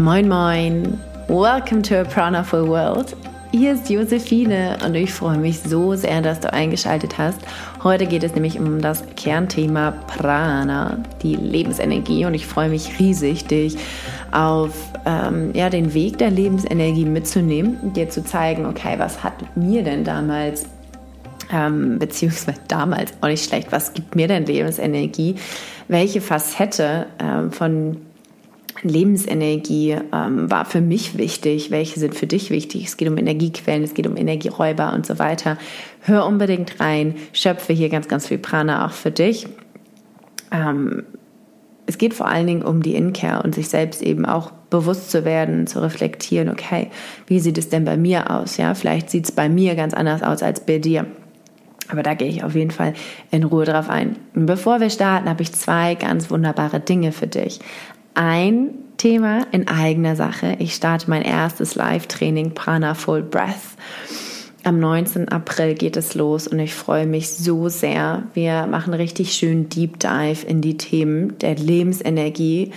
Moin Moin, welcome to a Pranaful World. Hier ist Josephine und ich freue mich so sehr, dass du eingeschaltet hast. Heute geht es nämlich um das Kernthema Prana, die Lebensenergie und ich freue mich riesig, dich auf ähm, ja, den Weg der Lebensenergie mitzunehmen, dir zu zeigen, okay, was hat mir denn damals ähm, beziehungsweise damals auch nicht schlecht, was gibt mir denn Lebensenergie? Welche Facette ähm, von Lebensenergie ähm, war für mich wichtig, welche sind für dich wichtig. Es geht um Energiequellen, es geht um Energieräuber und so weiter. Hör unbedingt rein, schöpfe hier ganz, ganz viel Prana auch für dich. Ähm, es geht vor allen Dingen um die Inkehr und sich selbst eben auch bewusst zu werden, zu reflektieren, okay, wie sieht es denn bei mir aus? Ja, vielleicht sieht es bei mir ganz anders aus als bei dir. Aber da gehe ich auf jeden Fall in Ruhe drauf ein. Und bevor wir starten, habe ich zwei ganz wunderbare Dinge für dich ein Thema in eigener Sache. Ich starte mein erstes Live-Training Prana Full Breath. Am 19. April geht es los und ich freue mich so sehr. Wir machen richtig schön Deep Dive in die Themen der Lebensenergie,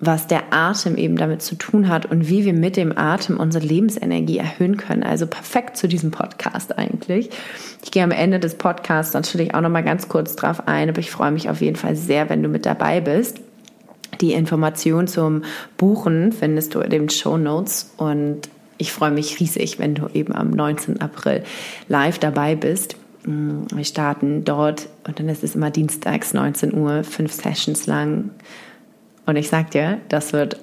was der Atem eben damit zu tun hat und wie wir mit dem Atem unsere Lebensenergie erhöhen können. Also perfekt zu diesem Podcast eigentlich. Ich gehe am Ende des Podcasts natürlich auch noch mal ganz kurz drauf ein, aber ich freue mich auf jeden Fall sehr, wenn du mit dabei bist. Die Information zum Buchen findest du in den Show Notes und ich freue mich riesig, wenn du eben am 19. April live dabei bist. Mm, wir starten dort und dann ist es immer dienstags 19 Uhr, fünf Sessions lang. Und ich sag dir, das wird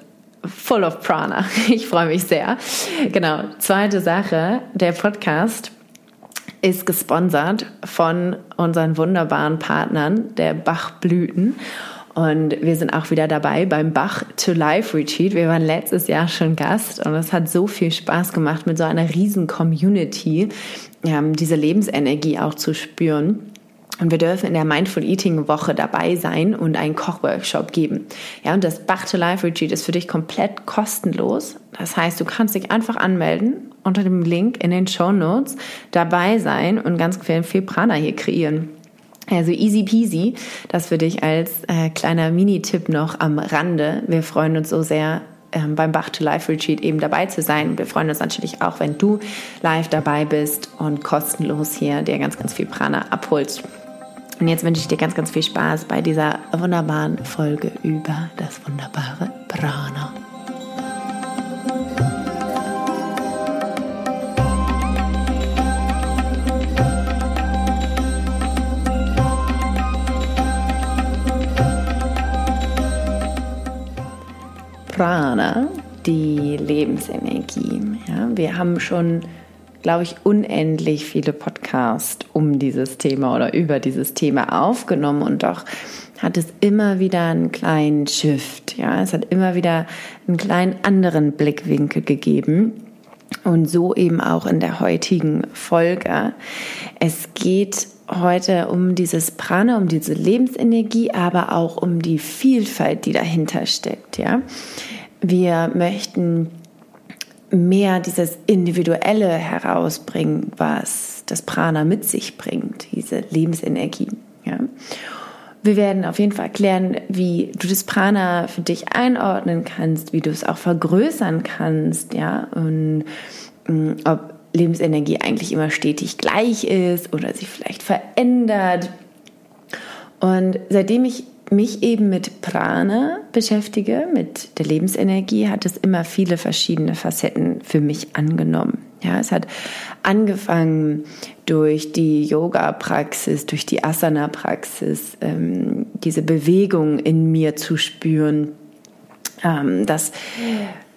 full of Prana. Ich freue mich sehr. Genau. Zweite Sache, der Podcast ist gesponsert von unseren wunderbaren Partnern, der Bachblüten. Und wir sind auch wieder dabei beim Bach to Life Retreat. Wir waren letztes Jahr schon Gast und es hat so viel Spaß gemacht, mit so einer riesen Community ähm, diese Lebensenergie auch zu spüren. Und wir dürfen in der Mindful Eating Woche dabei sein und einen Kochworkshop geben. Ja, und das Bach to Life Retreat ist für dich komplett kostenlos. Das heißt, du kannst dich einfach anmelden unter dem Link in den Show Notes dabei sein und ganz viel Prana hier kreieren. Also easy peasy, das für dich als äh, kleiner Mini-Tipp noch am Rande. Wir freuen uns so sehr, ähm, beim Bach to Life Retreat eben dabei zu sein. Wir freuen uns natürlich auch, wenn du live dabei bist und kostenlos hier dir ganz, ganz viel Prana abholst. Und jetzt wünsche ich dir ganz, ganz viel Spaß bei dieser wunderbaren Folge über das wunderbare Prana. Prana, die Lebensenergie. Ja, wir haben schon, glaube ich, unendlich viele Podcasts um dieses Thema oder über dieses Thema aufgenommen und doch hat es immer wieder einen kleinen Shift. Ja, es hat immer wieder einen kleinen anderen Blickwinkel gegeben. Und so eben auch in der heutigen Folge. Es geht heute um dieses Prana, um diese Lebensenergie, aber auch um die Vielfalt, die dahinter steckt. Ja, wir möchten mehr dieses Individuelle herausbringen, was das Prana mit sich bringt, diese Lebensenergie. Ja. Wir werden auf jeden Fall erklären, wie du das Prana für dich einordnen kannst, wie du es auch vergrößern kannst, ja, und mm, ob Lebensenergie eigentlich immer stetig gleich ist oder sich vielleicht verändert. Und seitdem ich mich eben mit Prana beschäftige, mit der Lebensenergie, hat es immer viele verschiedene Facetten für mich angenommen. Ja, es hat angefangen durch die Yoga-Praxis, durch die Asana-Praxis, ähm, diese Bewegung in mir zu spüren, ähm, das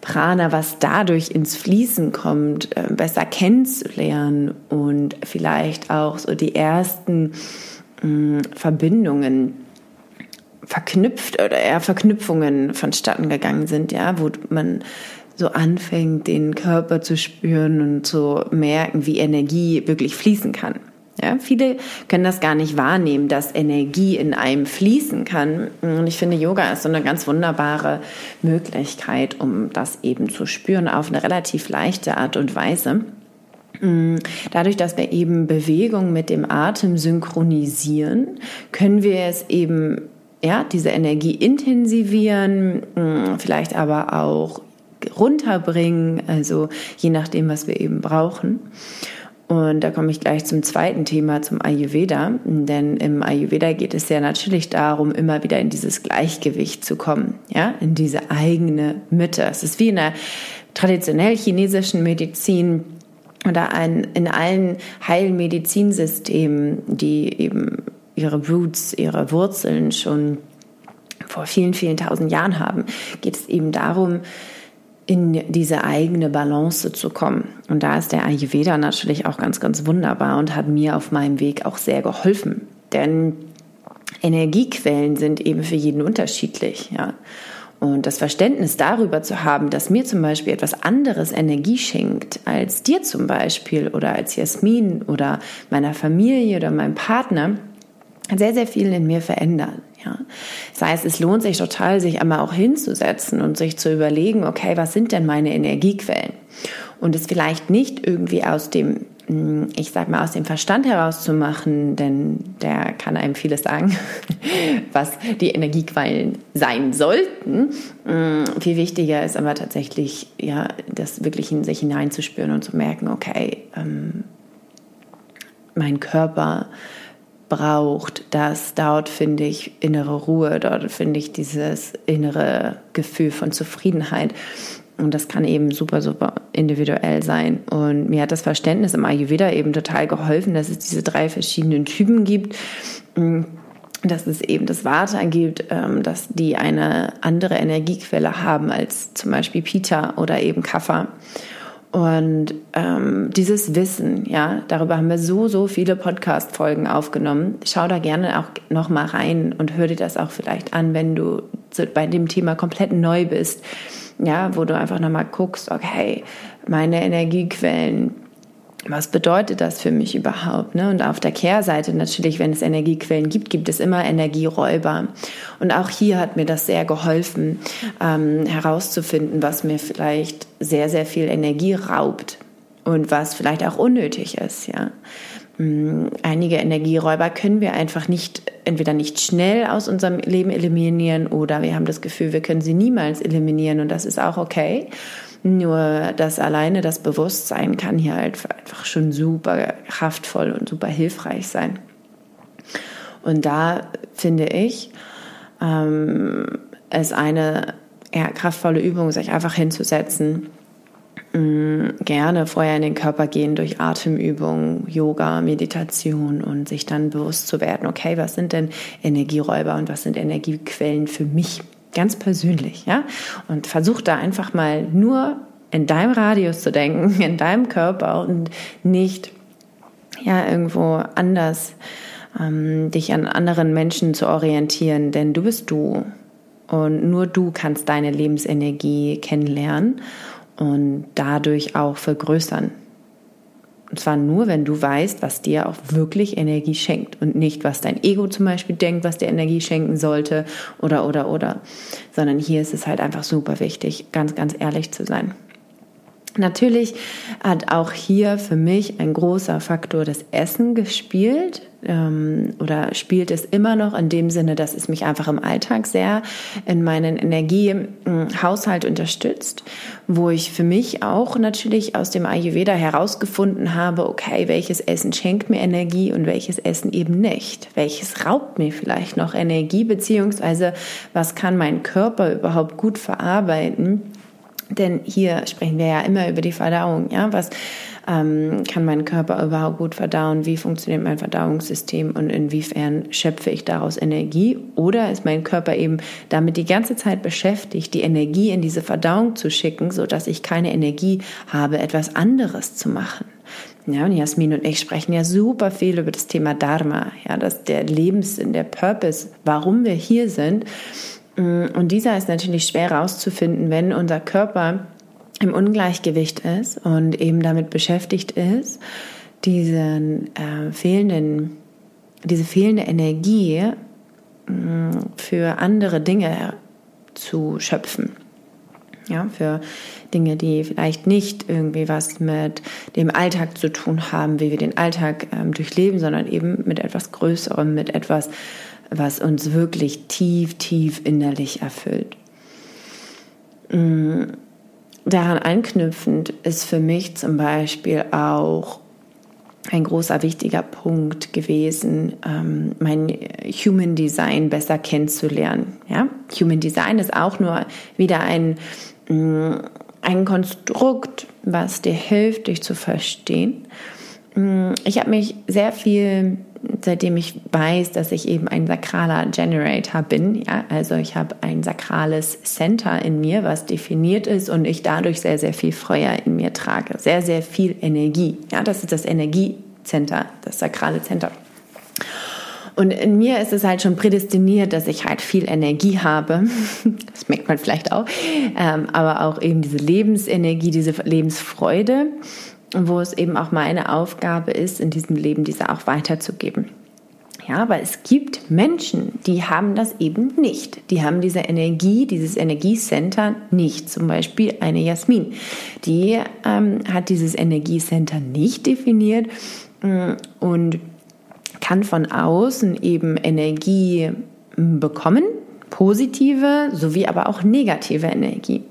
Prana, was dadurch ins Fließen kommt, äh, besser kennenzulernen und vielleicht auch so die ersten äh, Verbindungen verknüpft oder eher Verknüpfungen vonstatten gegangen sind, ja, wo man so anfängt, den Körper zu spüren und zu merken, wie Energie wirklich fließen kann. Ja, viele können das gar nicht wahrnehmen, dass Energie in einem fließen kann. Und ich finde, Yoga ist so eine ganz wunderbare Möglichkeit, um das eben zu spüren auf eine relativ leichte Art und Weise. Dadurch, dass wir eben Bewegung mit dem Atem synchronisieren, können wir es eben, ja, diese Energie intensivieren, vielleicht aber auch runterbringen, also je nachdem, was wir eben brauchen. Und da komme ich gleich zum zweiten Thema, zum Ayurveda. Denn im Ayurveda geht es ja natürlich darum, immer wieder in dieses Gleichgewicht zu kommen, ja, in diese eigene Mitte. Es ist wie in der traditionell chinesischen Medizin oder ein, in allen Heilmedizinsystemen, die eben ihre Roots, ihre Wurzeln schon vor vielen, vielen tausend Jahren haben, geht es eben darum, in diese eigene Balance zu kommen. Und da ist der Ayurveda natürlich auch ganz, ganz wunderbar und hat mir auf meinem Weg auch sehr geholfen. Denn Energiequellen sind eben für jeden unterschiedlich, ja. Und das Verständnis darüber zu haben, dass mir zum Beispiel etwas anderes Energie schenkt als dir zum Beispiel oder als Jasmin oder meiner Familie oder meinem Partner, sehr, sehr viel in mir verändern. Ja. Das heißt, es lohnt sich total, sich einmal auch hinzusetzen und sich zu überlegen, okay, was sind denn meine Energiequellen? Und es vielleicht nicht irgendwie aus dem, hm, ich sag mal, aus dem Verstand herauszumachen, denn der kann einem vieles sagen, was die Energiequellen sein sollten. Hm, viel wichtiger ist aber tatsächlich, ja, das wirklich in sich hineinzuspüren und zu merken, okay, ähm, mein Körper braucht, das dort finde ich innere Ruhe, dort finde ich dieses innere Gefühl von Zufriedenheit. Und das kann eben super, super individuell sein. Und mir hat das Verständnis im Ayurveda eben total geholfen, dass es diese drei verschiedenen Typen gibt. Dass es eben das Vata gibt, ähm, dass die eine andere Energiequelle haben als zum Beispiel Pita oder eben Kapha. Und ähm, dieses Wissen, ja, darüber haben wir so, so viele Podcast-Folgen aufgenommen. Schau da gerne auch noch mal rein und hör dir das auch vielleicht an, wenn du bei dem Thema komplett neu bist. Ja, wo du einfach noch mal guckst, okay, meine Energiequellen, was bedeutet das für mich überhaupt? Ne? Und auf der Kehrseite natürlich, wenn es Energiequellen gibt, gibt es immer Energieräuber. Und auch hier hat mir das sehr geholfen, ähm, herauszufinden, was mir vielleicht sehr, sehr viel Energie raubt und was vielleicht auch unnötig ist. Ja? Mm, einige Energieräuber können wir einfach nicht, entweder nicht schnell aus unserem Leben eliminieren oder wir haben das Gefühl, wir können sie niemals eliminieren und das ist auch okay. Nur das alleine, das Bewusstsein kann hier halt einfach schon super kraftvoll und super hilfreich sein. Und da finde ich, ähm, es eine ja, kraftvolle Übung, sich einfach hinzusetzen, mh, mm, gerne vorher in den Körper gehen durch Atemübungen, Yoga, Meditation und sich dann bewusst zu werden, okay, was sind denn Energieräuber und was sind Energiequellen für mich? Ganz persönlich, ja. Und versuch da einfach mal nur in deinem Radius zu denken, in deinem Körper und nicht ja irgendwo anders ähm, dich an anderen Menschen zu orientieren, denn du bist du und nur du kannst deine Lebensenergie kennenlernen und dadurch auch vergrößern. Und zwar nur, wenn du weißt, was dir auch wirklich Energie schenkt und nicht, was dein Ego zum Beispiel denkt, was dir Energie schenken sollte oder, oder, oder. Sondern hier ist es halt einfach super wichtig, ganz, ganz ehrlich zu sein. Natürlich hat auch hier für mich ein großer Faktor das Essen gespielt ähm, oder spielt es immer noch in dem Sinne, dass es mich einfach im Alltag sehr in meinen Energiehaushalt unterstützt, wo ich für mich auch natürlich aus dem Ayurveda herausgefunden habe, okay, welches Essen schenkt mir Energie und welches Essen eben nicht, welches raubt mir vielleicht noch Energie, beziehungsweise was kann mein Körper überhaupt gut verarbeiten denn hier sprechen wir ja immer über die Verdauung. Ja, was ähm, kann mein Körper überhaupt gut verdauen? Wie funktioniert mein Verdauungssystem und inwiefern schöpfe ich daraus Energie? Oder ist mein Körper eben damit die ganze Zeit beschäftigt, die Energie in diese Verdauung zu schicken, so dass ich keine Energie habe, etwas anderes zu machen? Ja, und Jasmin und ich sprechen ja super viel über das Thema Dharma, ja, dass der Lebenssinn, der Purpose, warum wir hier sind. Mm, und dieser ist natürlich schwer herauszufinden, wenn unser Körper im Ungleichgewicht ist und eben damit beschäftigt ist, diesen äh, fehlenden, diese fehlende Energie äh, für andere Dinge zu schöpfen. Ja, für Dinge, die vielleicht nicht irgendwie was mit dem Alltag zu tun haben, wie wir den Alltag ähm, durchleben, sondern eben mit etwas Größerem, mit etwas was uns wirklich tief, tief innerlich erfüllt. Mm, daran anknüpfend ist für mich zum Beispiel auch ein großer wichtiger Punkt gewesen, ähm, mein Human Design besser kennenzulernen. Ja? Human Design ist auch nur wieder ein, mm, ein Konstrukt, was dir hilft, dich zu verstehen. Mm, ich habe mich sehr viel, seitdem ich weiß, dass ich eben ein sakraler Generator bin, ja, also ich habe ein sakrales Center in mir, was definiert ist und ich dadurch sehr, sehr viel Feuer in mir trage, sehr, sehr viel Energie. Ja, das ist das Energiecenter, das sakrale Center. Und in mir ist es halt schon prädestiniert, dass ich halt viel Energie habe. Das merkt man vielleicht auch. Ähm, aber auch eben diese Lebensenergie, diese Lebensfreude, wo es eben auch meine Aufgabe ist, in diesem Leben diese auch weiterzugeben. Ja, weil es gibt Menschen, die haben das eben nicht. Die haben diese Energie, dieses Energiecenter nicht. Zum Beispiel eine Jasmin. Die ähm, hat dieses Energiecenter nicht definiert mm, und kann von außen eben Energie bekommen, positive sowie aber auch negative Energie.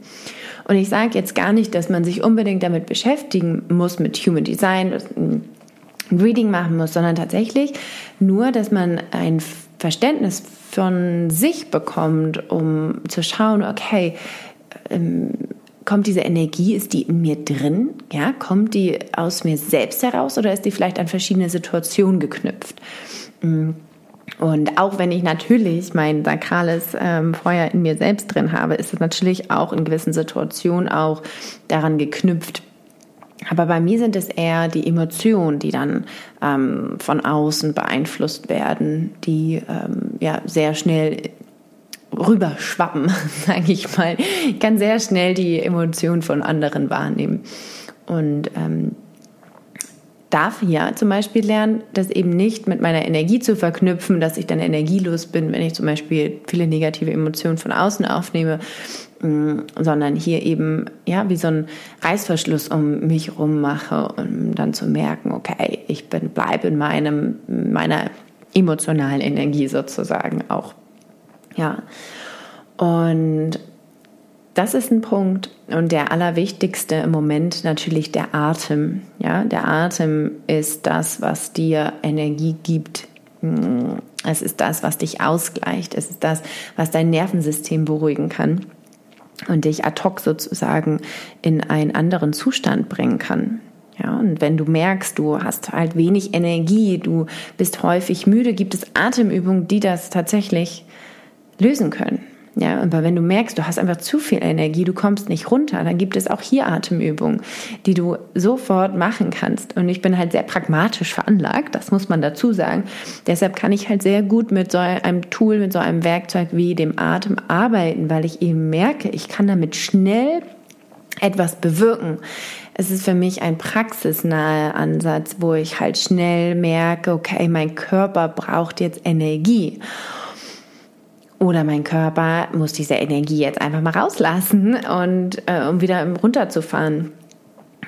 Und ich sage jetzt gar nicht, dass man sich unbedingt damit beschäftigen muss, mit Human Design, ein Reading machen muss, sondern tatsächlich nur, dass man ein Verständnis von sich bekommt, um zu schauen, okay, ähm, kommt diese Energie, ist die in mir drin? Ja, kommt die aus mir selbst heraus oder ist die vielleicht an verschiedene Situationen geknüpft? Mm. Und auch wenn ich natürlich mein sakrales ähm, Feuer in mir selbst drin habe, ist es natürlich auch in gewissen Situationen auch daran geknüpft. Aber bei mir sind es eher die Emotionen, die dann ähm, von außen beeinflusst werden, die ähm, ja sehr schnell rüberschwappen, sage ich mal. Ich kann sehr schnell die Emotionen von anderen wahrnehmen. Und ähm, darf hier zum Beispiel lernen, das eben nicht mit meiner Energie zu verknüpfen, dass ich dann energielos bin, wenn ich zum Beispiel viele negative Emotionen von außen aufnehme, mm, sondern hier eben ja wie so ein Reißverschluss um mich herum mache, um dann zu merken, okay, ich bin bleibe in meinem meiner emotionalen Energie sozusagen auch. Ja. Und das ist ein Punkt. Und der allerwichtigste im Moment natürlich der Atem. Ja, der Atem ist das, was dir Energie gibt. Mm, es ist das, was dich ausgleicht. Es ist das, was dein Nervensystem beruhigen kann und dich ad hoc sozusagen in einen anderen Zustand bringen kann. Ja, und wenn du merkst, du hast halt wenig Energie, du bist häufig müde, gibt es Atemübungen, die das tatsächlich lösen können. Ja, aber wenn du merkst, du hast einfach zu viel Energie, du kommst nicht runter, dann gibt es auch hier Atemübungen, die du sofort machen kannst. Und ich bin halt sehr pragmatisch veranlagt, das muss man dazu sagen. Deshalb kann ich halt sehr gut mit so einem Tool, mit so einem Werkzeug wie dem Atem arbeiten, weil ich eben merke, ich kann damit schnell etwas bewirken. Es ist für mich ein praxisnaher Ansatz, wo ich halt schnell merke, okay, mein Körper braucht jetzt Energie. Oder mein Körper muss diese Energie jetzt einfach mal rauslassen und äh, um wieder runterzufahren.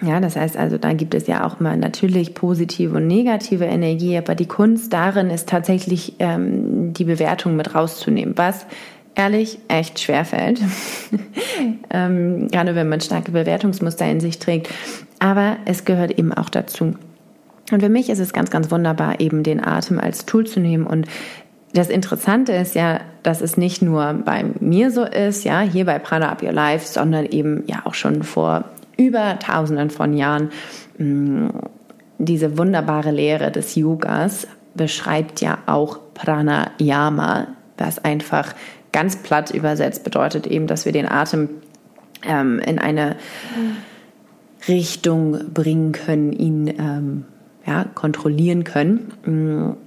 Ja, das heißt also, da gibt es ja auch mal natürlich positive und negative Energie, aber die Kunst darin ist tatsächlich ähm, die Bewertung mit rauszunehmen, was ehrlich echt schwer fällt. ähm, gerade wenn man starke Bewertungsmuster in sich trägt. Aber es gehört eben auch dazu. Und für mich ist es ganz, ganz wunderbar, eben den Atem als Tool zu nehmen und das Interessante ist ja, dass es nicht nur bei mir so ist, ja, hier bei Prana Up Your Life, sondern eben ja auch schon vor über tausenden von Jahren mm, diese wunderbare Lehre des Yogas beschreibt ja auch Pranayama, was einfach ganz platt übersetzt bedeutet eben, dass wir den Atem ähm, in eine Richtung bringen können, ihn ähm, ja, kontrollieren können. Mm,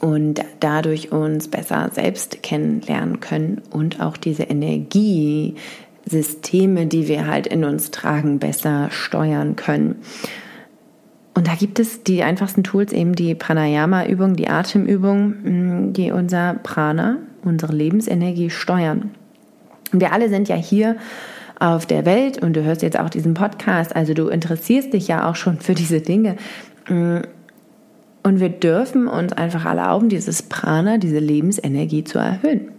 und dadurch uns besser selbst kennenlernen können und auch diese Energiesysteme, die wir halt in uns tragen, besser steuern können. Und da gibt es die einfachsten Tools, eben die Pranayama-Übung, die Atemübung, mm, die unser Prana, unsere Lebensenergie steuern. Und wir alle sind ja hier auf der Welt und du hörst jetzt auch diesen Podcast, also du interessierst dich ja auch schon für diese Dinge. Und wir dürfen uns einfach erlauben, dieses Prana, diese Lebensenergie zu erhöhen.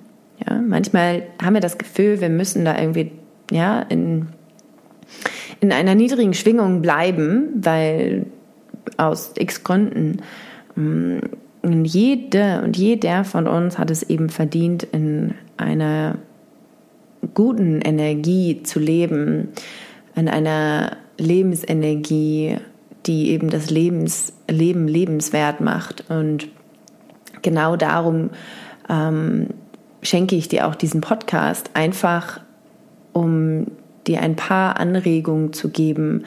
Ja, manchmal haben wir das Gefühl, wir müssen da irgendwie ja, in in einer niedrigen Schwingung bleiben, weil aus x Gründen mm, jede und jeder von uns hat es eben verdient, in einer guten Energie zu leben, in einer Lebensenergie, die eben das Lebens, Leben lebenswert macht. Und genau darum ähm, schenke ich dir auch diesen Podcast, einfach um dir ein paar Anregungen zu geben,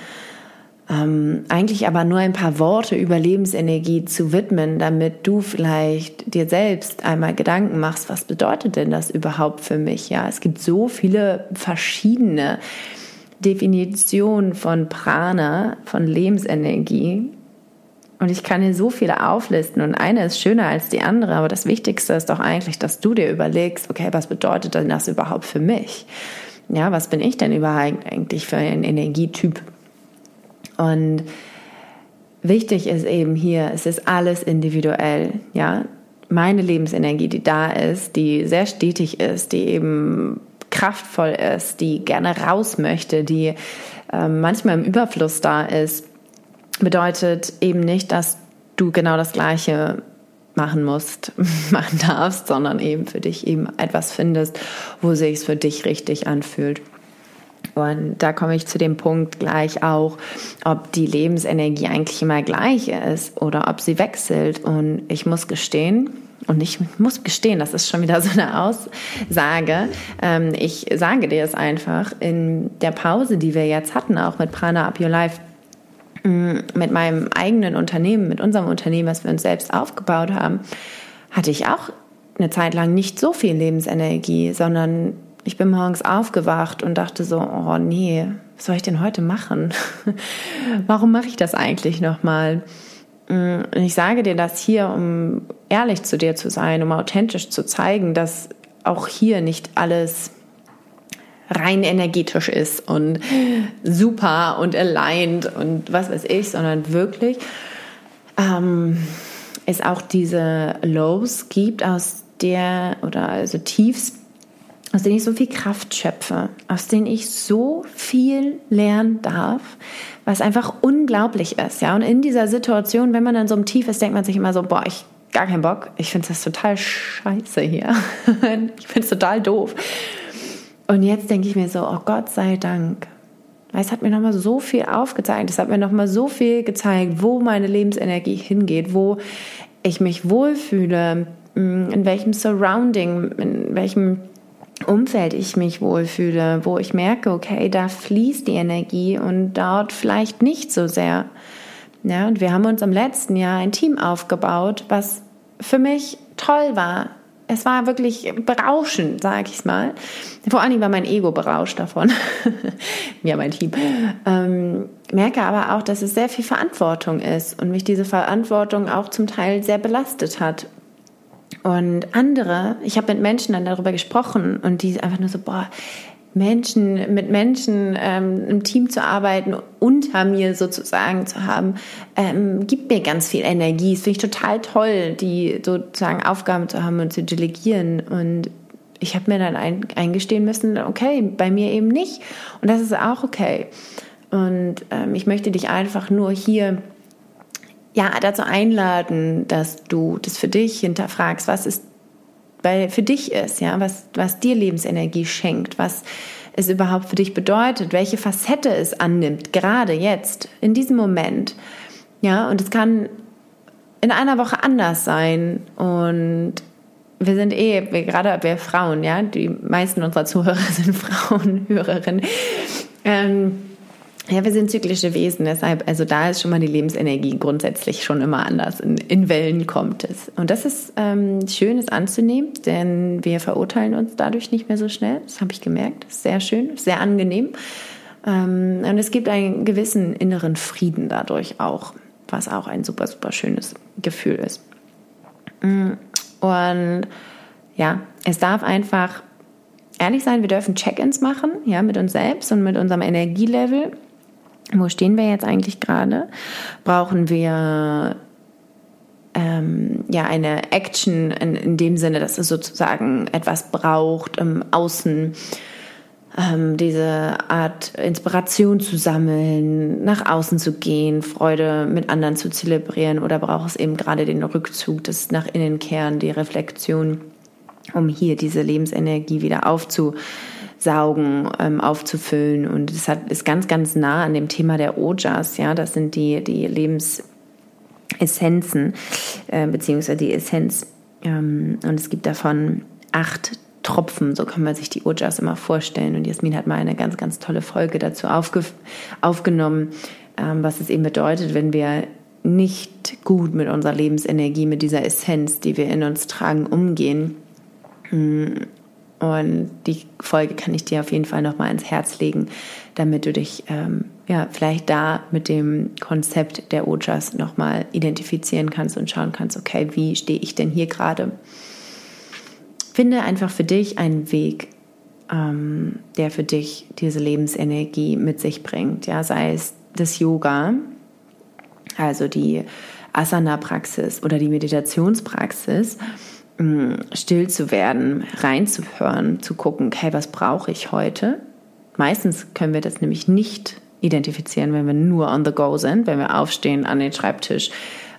ähm, eigentlich aber nur ein paar Worte über Lebensenergie zu widmen, damit du vielleicht dir selbst einmal Gedanken machst, was bedeutet denn das überhaupt für mich? Ja, es gibt so viele verschiedene Definitionen von Prana, von Lebensenergie. Und ich kann hier so viele auflisten und eine ist schöner als die andere, aber das Wichtigste ist doch eigentlich, dass du dir überlegst, okay, was bedeutet denn das überhaupt für mich? Ja, was bin ich denn überhaupt eigentlich für ein Energietyp? Und wichtig ist eben hier, es ist alles individuell, ja. Meine Lebensenergie, die da ist, die sehr stetig ist, die eben kraftvoll ist, die gerne raus möchte, die äh, manchmal im Überfluss da ist, bedeutet eben nicht, dass du genau das Gleiche machen musst, machen darfst, sondern eben für dich eben etwas findest, wo sich es für dich richtig anfühlt. Und da komme ich zu dem Punkt gleich auch, ob die Lebensenergie eigentlich immer gleich ist oder ob sie wechselt. Und ich muss gestehen, und ich muss gestehen, das ist schon wieder so eine Aussage. Ähm, ich sage dir es einfach in der Pause, die wir jetzt hatten, auch mit Prana Up Your Life, mm, mit meinem eigenen Unternehmen, mit unserem Unternehmen, was wir uns selbst aufgebaut haben, hatte ich auch eine Zeit lang nicht so viel Lebensenergie, sondern ich bin morgens aufgewacht und dachte so, oh nee, was soll ich denn heute machen? Warum mache ich das eigentlich nochmal? Und ich sage dir das hier, um ehrlich zu dir zu sein, um authentisch zu zeigen, dass auch hier nicht alles rein energetisch ist und super und aligned und was weiß ich, sondern wirklich ähm, es auch diese Lows gibt, aus der oder also Tiefs, aus denen ich so viel Kraft schöpfe, aus denen ich so viel lernen darf, was einfach unglaublich ist. Ja, und in dieser Situation, wenn man dann so im Tief ist, denkt man sich immer so, boah, ich gar keinen Bock. Ich finde das total scheiße hier. ich finde es total doof. Und jetzt denke ich mir so, oh Gott sei Dank. Es hat mir nochmal so viel aufgezeigt. Es hat mir nochmal so viel gezeigt, wo meine Lebensenergie hingeht, wo ich mich wohlfühle, in welchem Surrounding, in welchem Umfeld ich mich wohlfühle, wo ich merke, okay, da fließt die Energie und dort vielleicht nicht so sehr. Ja, und wir haben uns im letzten Jahr ein Team aufgebaut, was für mich toll war. Es war wirklich berauschend, sage ich mal. Vor allen Dingen war mein Ego berauscht davon. ja, mein Team. Ähm, merke aber auch, dass es sehr viel Verantwortung ist und mich diese Verantwortung auch zum Teil sehr belastet hat. Und andere, ich habe mit Menschen dann darüber gesprochen und die einfach nur so, boah, Menschen, mit Menschen ähm, im Team zu arbeiten, unter mir sozusagen zu haben, ähm, gibt mir ganz viel Energie. Das finde ich total toll, die sozusagen Aufgaben zu haben und zu delegieren. Und ich habe mir dann ein, eingestehen müssen, okay, bei mir eben nicht. Und das ist auch okay. Und ähm, ich möchte dich einfach nur hier ja, dazu einladen, dass du das für dich hinterfragst, was es bei, für dich ist, ja, was, was dir Lebensenergie schenkt, was es überhaupt für dich bedeutet, welche Facette es annimmt, gerade jetzt, in diesem Moment. Ja, und es kann in einer Woche anders sein und wir sind eh, wir, gerade wir Frauen, ja, die meisten unserer Zuhörer sind Frauen, Hörerinnen. Ähm, ja, wir sind zyklische Wesen, deshalb, also da ist schon mal die Lebensenergie grundsätzlich schon immer anders. In, in Wellen kommt es. Und das ist ähm, schön, es anzunehmen, denn wir verurteilen uns dadurch nicht mehr so schnell. Das habe ich gemerkt. Sehr schön, sehr angenehm. Ähm, und es gibt einen gewissen inneren Frieden dadurch auch, was auch ein super, super schönes Gefühl ist. Mm, und ja, es darf einfach ehrlich sein, wir dürfen Check-ins machen, ja, mit uns selbst und mit unserem Energielevel wo stehen wir jetzt eigentlich gerade? Brauchen wir ähm, ja eine Action in, in, dem Sinne, dass es sozusagen etwas braucht im Außen, ähm, diese Art Inspiration zu sammeln, nach außen zu gehen, Freude mit anderen zu zelebrieren oder braucht es eben gerade den Rückzug, das nach innen kehren, die Reflexion, um hier diese Lebensenergie wieder aufzusaugen, ähm, aufzufüllen und es ist ganz, ganz nah an dem Thema der Ojas, ja, das sind die, die Lebensessenzen, äh, beziehungsweise die Essenz ähm, und es gibt davon acht Tropfen, so kann man sich die Ojas immer vorstellen. Und Jasmin hat mal eine ganz, ganz tolle Folge dazu aufge aufgenommen, ähm, was es eben bedeutet, wenn wir nicht gut mit unserer Lebensenergie, mit dieser Essenz, die wir in uns tragen, umgehen. Und die Folge kann ich dir auf jeden Fall nochmal ins Herz legen, damit du dich ähm, ja, vielleicht da mit dem Konzept der Ojas nochmal identifizieren kannst und schauen kannst, okay, wie stehe ich denn hier gerade? Finde einfach für dich einen Weg, ähm, der für dich diese Lebensenergie mit sich bringt. Ja, sei es das Yoga, also die Asana-Praxis oder die Meditationspraxis, ähm, still zu werden, reinzuhören, zu gucken, okay, was brauche ich heute? Meistens können wir das nämlich nicht identifizieren, wenn wir nur on the go sind, wenn wir aufstehen, an den Schreibtisch,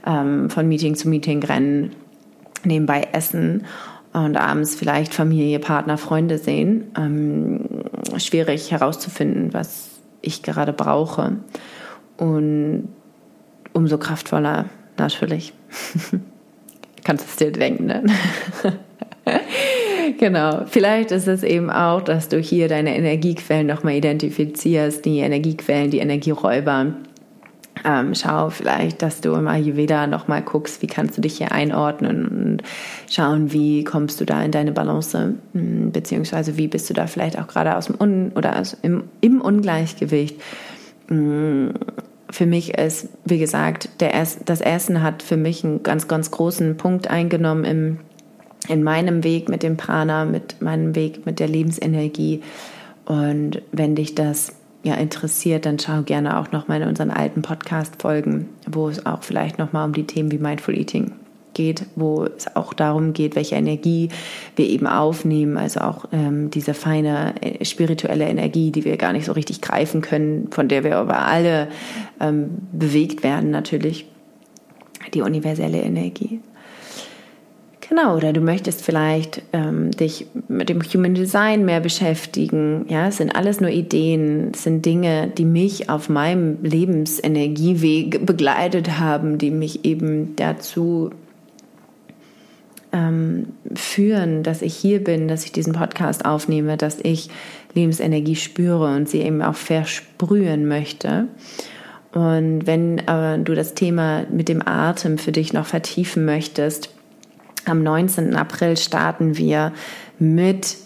ähm, von Meeting zu Meeting rennen, nebenbei essen und abends vielleicht Familie, Partner, Freunde sehen, ähm, schwierig herauszufinden, was ich gerade brauche. Und umso kraftvoller natürlich. Kannst du es dir denken, ne? genau. Vielleicht ist es eben auch, dass du hier deine Energiequellen nochmal identifizierst, die Energiequellen, die Energieräuber ähm, schau vielleicht, dass du im Ayurveda nochmal guckst, wie kannst du dich hier einordnen und schauen, wie kommst du da in deine Balance, hm, beziehungsweise wie bist du da vielleicht auch gerade aus dem Un oder aus, im, im Ungleichgewicht. Für mich ist, wie gesagt, der das Essen hat für mich einen ganz, ganz großen Punkt eingenommen im, in meinem Weg mit dem Prana, mit meinem Weg mit der Lebensenergie. Und wenn dich das ja, interessiert, dann schau gerne auch noch mal in unseren alten Podcast-Folgen, wo es auch vielleicht noch mal um die Themen wie Mindful Eating geht, wo es auch darum geht, welche Energie wir eben aufnehmen, also auch ähm, diese feine äh, spirituelle Energie, die wir gar nicht so richtig greifen können, von der wir aber alle ähm, bewegt werden natürlich, die universelle Energie. Genau, oder du möchtest vielleicht ähm, dich mit dem Human Design mehr beschäftigen. Ja, es sind alles nur Ideen, es sind Dinge, die mich auf meinem Lebensenergieweg begleitet haben, die mich eben dazu ähm, führen, dass ich hier bin, dass ich diesen Podcast aufnehme, dass ich Lebensenergie spüre und sie eben auch versprühen möchte. Und wenn äh, du das Thema mit dem Atem für dich noch vertiefen möchtest, am 19. April starten wir mit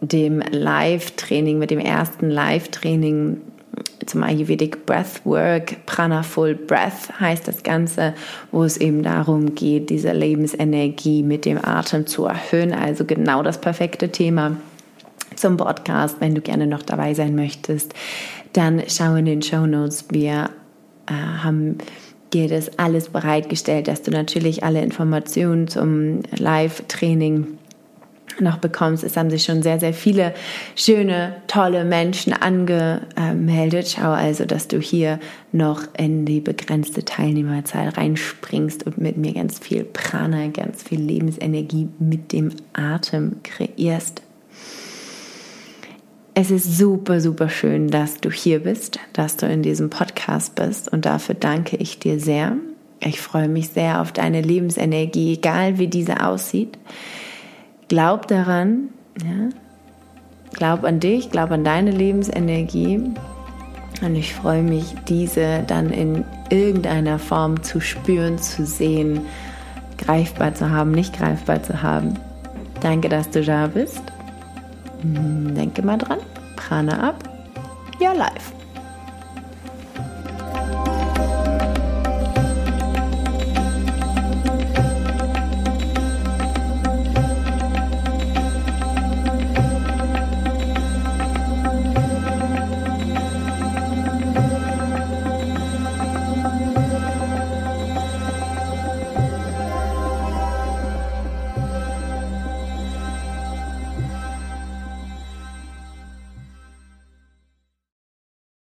dem Live-Training, mit dem ersten Live-Training zum Ayurvedic Breathwork. Pranaful Breath heißt das Ganze, wo es eben darum geht, diese Lebensenergie mit dem Atem zu erhöhen. Also genau das perfekte Thema zum Podcast. Wenn du gerne noch dabei sein möchtest, dann schau in den Show Notes. Wir äh, haben dir das alles bereitgestellt, dass du natürlich alle Informationen zum Live-Training noch bekommst. Es haben sich schon sehr, sehr viele schöne, tolle Menschen angemeldet. Schau also, dass du hier noch in die begrenzte Teilnehmerzahl reinspringst und mit mir ganz viel Prana, ganz viel Lebensenergie mit dem Atem kreierst. Es ist super, super schön, dass du hier bist, dass du in diesem Podcast bist und dafür danke ich dir sehr. Ich freue mich sehr auf deine Lebensenergie, egal wie diese aussieht. Glaub daran, ja? glaub an dich, glaub an deine Lebensenergie und ich freue mich, diese dann in irgendeiner Form zu spüren, zu sehen, greifbar zu haben, nicht greifbar zu haben. Danke, dass du da bist. Denke mal dran. Prana ab. Your life.